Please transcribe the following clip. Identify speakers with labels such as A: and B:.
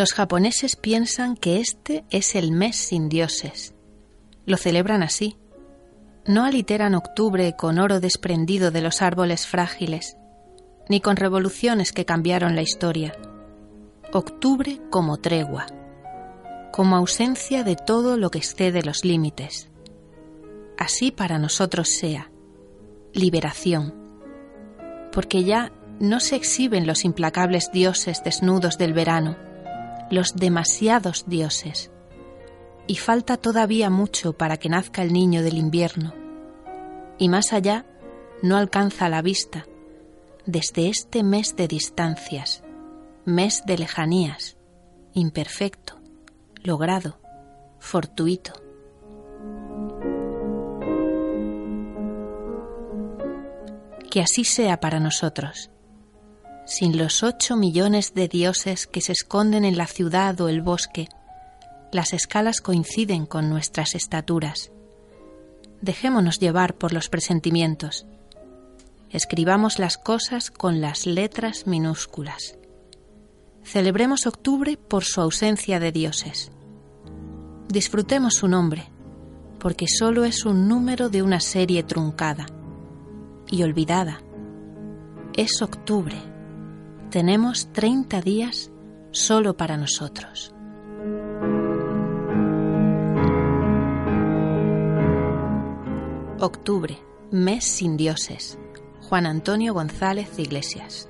A: Los japoneses piensan que este es el mes sin dioses. Lo celebran así. No aliteran octubre con oro desprendido de los árboles frágiles, ni con revoluciones que cambiaron la historia. Octubre como tregua, como ausencia de todo lo que excede los límites. Así para nosotros sea, liberación, porque ya no se exhiben los implacables dioses desnudos del verano, los demasiados dioses. Y falta todavía mucho para que nazca el niño del invierno. Y más allá no alcanza la vista desde este mes de distancias, mes de lejanías, imperfecto, logrado, fortuito. Que así sea para nosotros sin los ocho millones de dioses que se esconden en la ciudad o el bosque, las escalas coinciden con nuestras estaturas. Dejémonos llevar por los presentimientos. Escribamos las cosas con las letras minúsculas. Celebremos octubre por su ausencia de dioses. Disfrutemos su nombre, porque solo es un número de una serie truncada y olvidada. Es octubre tenemos 30 días solo para nosotros. Octubre, mes sin dioses. Juan Antonio González Iglesias.